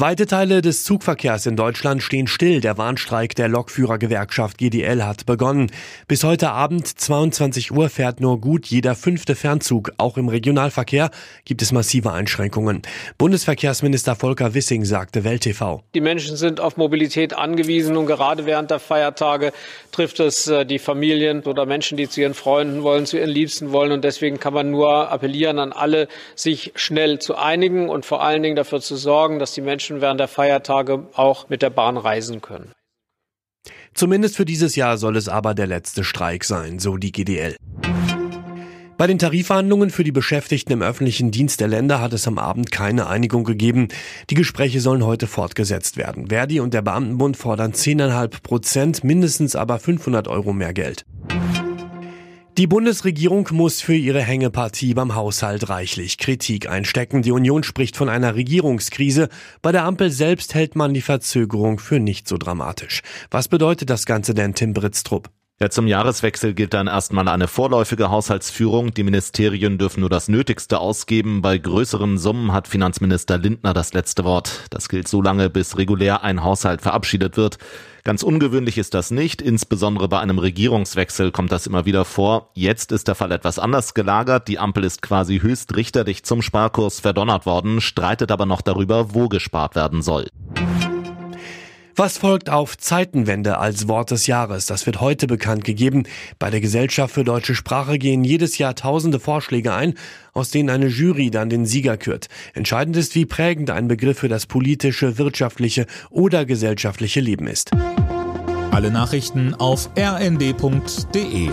Weite Teile des Zugverkehrs in Deutschland stehen still. Der Warnstreik der Lokführergewerkschaft GDL hat begonnen. Bis heute Abend 22 Uhr fährt nur gut jeder fünfte Fernzug. Auch im Regionalverkehr gibt es massive Einschränkungen. Bundesverkehrsminister Volker Wissing sagte Welt TV. Die Menschen sind auf Mobilität angewiesen und gerade während der Feiertage trifft es äh, die Familien oder Menschen, die zu ihren Freunden wollen, zu ihren Liebsten wollen. Und deswegen kann man nur appellieren an alle, sich schnell zu einigen und vor allen Dingen dafür zu sorgen, dass die Menschen Menschen während der Feiertage auch mit der Bahn reisen können. Zumindest für dieses Jahr soll es aber der letzte Streik sein, so die GDL. Bei den Tarifverhandlungen für die Beschäftigten im öffentlichen Dienst der Länder hat es am Abend keine Einigung gegeben. Die Gespräche sollen heute fortgesetzt werden. Verdi und der Beamtenbund fordern 10,5 Prozent, mindestens aber 500 Euro mehr Geld. Die Bundesregierung muss für ihre Hängepartie beim Haushalt reichlich Kritik einstecken. Die Union spricht von einer Regierungskrise. Bei der Ampel selbst hält man die Verzögerung für nicht so dramatisch. Was bedeutet das Ganze denn, Tim Britztrup? Ja, zum Jahreswechsel gilt dann erstmal eine vorläufige Haushaltsführung. Die Ministerien dürfen nur das Nötigste ausgeben. Bei größeren Summen hat Finanzminister Lindner das letzte Wort. Das gilt so lange, bis regulär ein Haushalt verabschiedet wird. Ganz ungewöhnlich ist das nicht, insbesondere bei einem Regierungswechsel kommt das immer wieder vor. Jetzt ist der Fall etwas anders gelagert. Die Ampel ist quasi höchst richterlich zum Sparkurs verdonnert worden, streitet aber noch darüber, wo gespart werden soll. Was folgt auf Zeitenwende als Wort des Jahres? Das wird heute bekannt gegeben. Bei der Gesellschaft für deutsche Sprache gehen jedes Jahr tausende Vorschläge ein, aus denen eine Jury dann den Sieger kürt. Entscheidend ist, wie prägend ein Begriff für das politische, wirtschaftliche oder gesellschaftliche Leben ist. Alle Nachrichten auf rnd.de